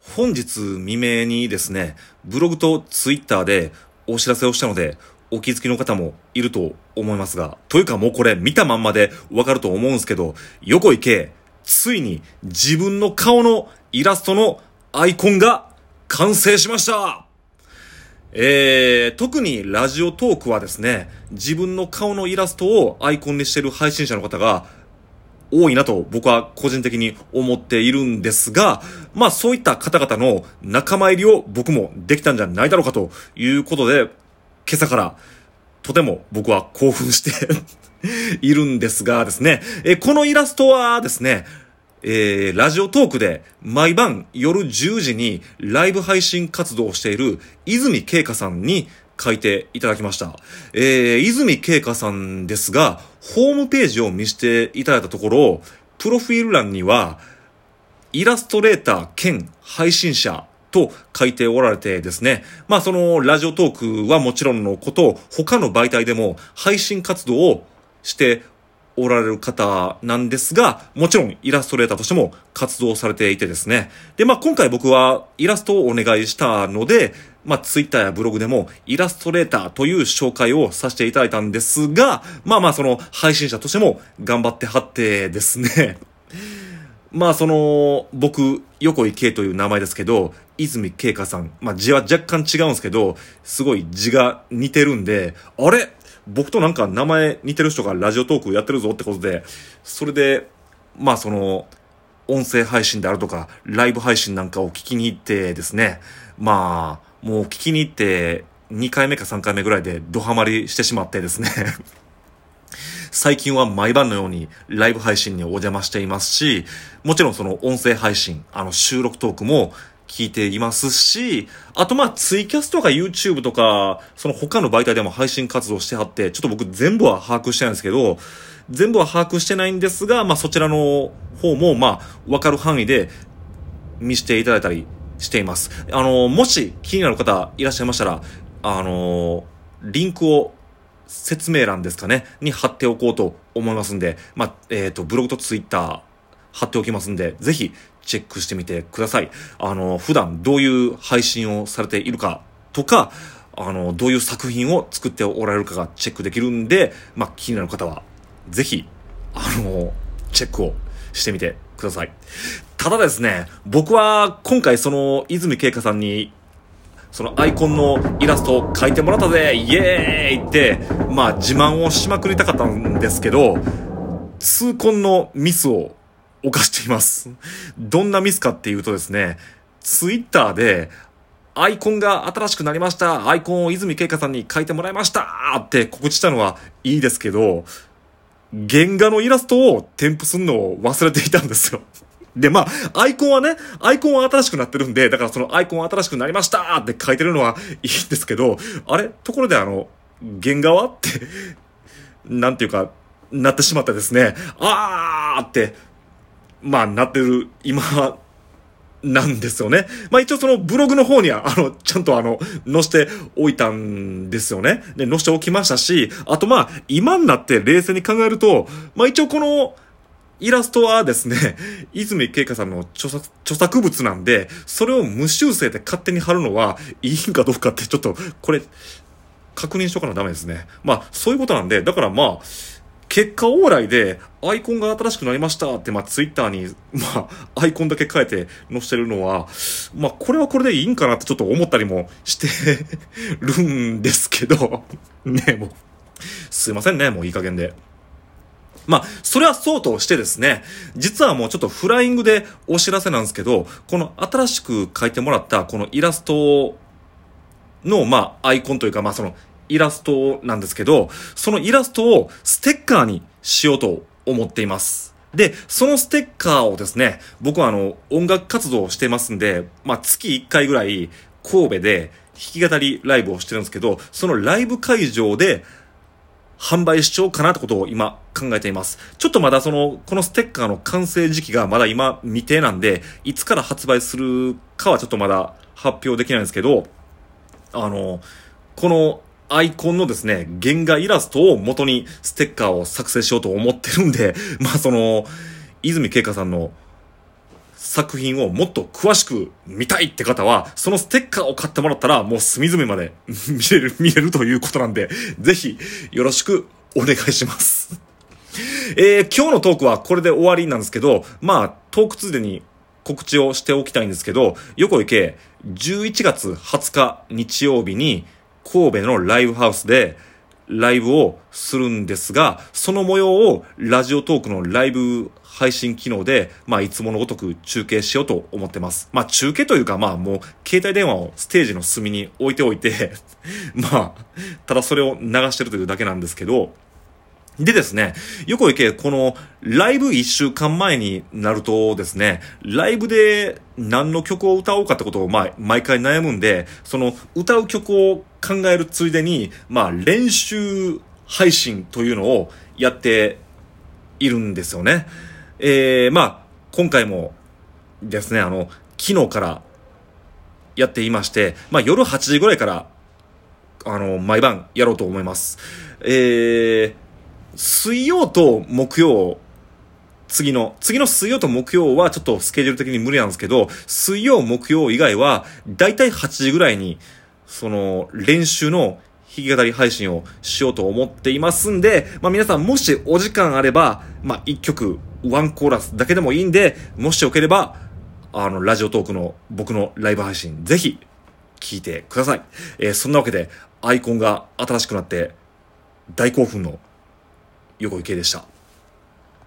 本日未明にですね、ブログとツイッターでお知らせをしたので、お気づきの方もいると思いますが、というかもうこれ見たまんまでわかると思うんですけど、横井圭、ついに自分の顔のイラストのアイコンが完成しました。えー、特にラジオトークはですね、自分の顔のイラストをアイコンにしてる配信者の方が多いなと僕は個人的に思っているんですが、まあそういった方々の仲間入りを僕もできたんじゃないだろうかということで、今朝からとても僕は興奮しているんですが ですね、えこのイラストはですね、えー、ラジオトークで毎晩夜10時にライブ配信活動をしている泉慶香さんに書いていただきました。えー、泉慶香さんですが、ホームページを見せていただいたところ、プロフィール欄には、イラストレーター兼配信者と書いておられてですね。まあそのラジオトークはもちろんのこと、他の媒体でも配信活動をしておられる方なんですが、もちろんイラストレーターとしても活動されていてですね。で、まあ今回僕はイラストをお願いしたので、まあツイッターやブログでもイラストレーターという紹介をさせていただいたんですが、まあまあその配信者としても頑張ってはってですね。まあその、僕、横井圭という名前ですけど、泉慶香さん、まあ字は若干違うんですけど、すごい字が似てるんで、あれ？僕となんか名前似てる人がラジオトークやってるぞってことで、それで、まあその、音声配信であるとか、ライブ配信なんかを聞きに行ってですね、まあ、もう聞きに行って、2回目か3回目ぐらいでドハマりしてしまってですね。最近は毎晩のようにライブ配信にお邪魔していますし、もちろんその音声配信、あの収録トークも聞いていますし、あとまあツイキャスとか YouTube とか、その他の媒体でも配信活動してはって、ちょっと僕全部は把握してないんですけど、全部は把握してないんですが、まあそちらの方もまあわかる範囲で見していただいたりしています。あの、もし気になる方いらっしゃいましたら、あの、リンクを説明欄ですかね、に貼っておこうと思いますんで、まあ、えっ、ー、と、ブログとツイッター貼っておきますんで、ぜひチェックしてみてください。あの、普段どういう配信をされているかとか、あの、どういう作品を作っておられるかがチェックできるんで、まあ、気になる方は、ぜひ、あの、チェックをしてみてください。ただですね、僕は今回その泉慶香さんにそのアイコンのイラストを描いてもらったぜイエーイって、まあ自慢をしまくりたかったんですけど、痛恨のミスを犯しています。どんなミスかっていうとですね、ツイッターで、アイコンが新しくなりました。アイコンを泉慶香さんに書いてもらいました。って告知したのはいいですけど、原画のイラストを添付するのを忘れていたんですよ。で、まあ、アイコンはね、アイコンは新しくなってるんで、だからそのアイコンは新しくなりました。って書いてるのはいいんですけど、あれ？ところであの、原画は？って、なんていうか、なってしまってですね、あーって、まあ、なってる、今、なんですよね。まあ一応そのブログの方には、あの、ちゃんとあの、載せておいたんですよね。で、載せておきましたし、あとまあ、今になって冷静に考えると、まあ一応この、イラストはですね、泉慶香さんの著作著作物なんで、それを無修正で勝手に貼るのはいいんかどうかってちょっと、これ、確認しとかなダメですね。まあ、そういうことなんで、だからまあ、結果往来で、アイコンが新しくなりましたって、まあ、ツイッターに、まあ、アイコンだけ変えて載せてるのは、まあ、これはこれでいいんかなってちょっと思ったりもしてるんですけど、ね、もう、すいませんね、もういい加減で。まあ、それはそうとしてですね、実はもうちょっとフライングでお知らせなんですけど、この新しく書いてもらったこのイラストの、まあ、アイコンというか、まあ、その、イラストなんですけど、そのイラストをステッカーにしようと思っています。で、そのステッカーをですね、僕はあの、音楽活動をしてますんで、まあ、月1回ぐらい神戸で弾き語りライブをしてるんですけど、そのライブ会場で販売しちゃおうかなってことを今考えています。ちょっとまだその、このステッカーの完成時期がまだ今未定なんで、いつから発売するかはちょっとまだ発表できないんですけど、あの、このアイコンのですね、原画イラストを元にステッカーを作成しようと思ってるんで、まあその、泉慶香さんの作品をもっと詳しく見たいって方は、そのステッカーを買ってもらったら、もう隅々まで 見れる、見れるということなんで、ぜひ、よろしくお願いします。えー、今日のトークはこれで終わりなんですけど、まあ、トークついでに告知をしておきたいんですけど、横池、11月20日日曜日に、神戸のライブハウスで、ライブをするんですが、その模様をラジオトークのライブ配信機能で、まあ、いつものごとく中継しようと思ってます。まあ、中継というか、まあ、もう、携帯電話をステージの隅に置いておいて まあ、ただそれを流してるというだけなんですけど、でですね、横池、この、ライブ一週間前になるとですね、ライブで何の曲を歌おうかってことを、まあ、毎回悩むんで、その、歌う曲を考えるついでに、まあ、練習配信というのをやっているんですよね。えー、まあ、今回もですね、あの、昨日からやっていまして、まあ、夜8時ぐらいから、あの、毎晩やろうと思います。えー、水曜と木曜、次の、次の水曜と木曜はちょっとスケジュール的に無理なんですけど、水曜、木曜以外は、だいたい8時ぐらいに、その、練習の弾き語り配信をしようと思っていますんで、まあ皆さんもしお時間あれば、まあ1曲、ワンコーラスだけでもいいんで、もしよければ、あの、ラジオトークの僕のライブ配信、ぜひ、聞いてください。えー、そんなわけで、アイコンが新しくなって、大興奮の横池でした。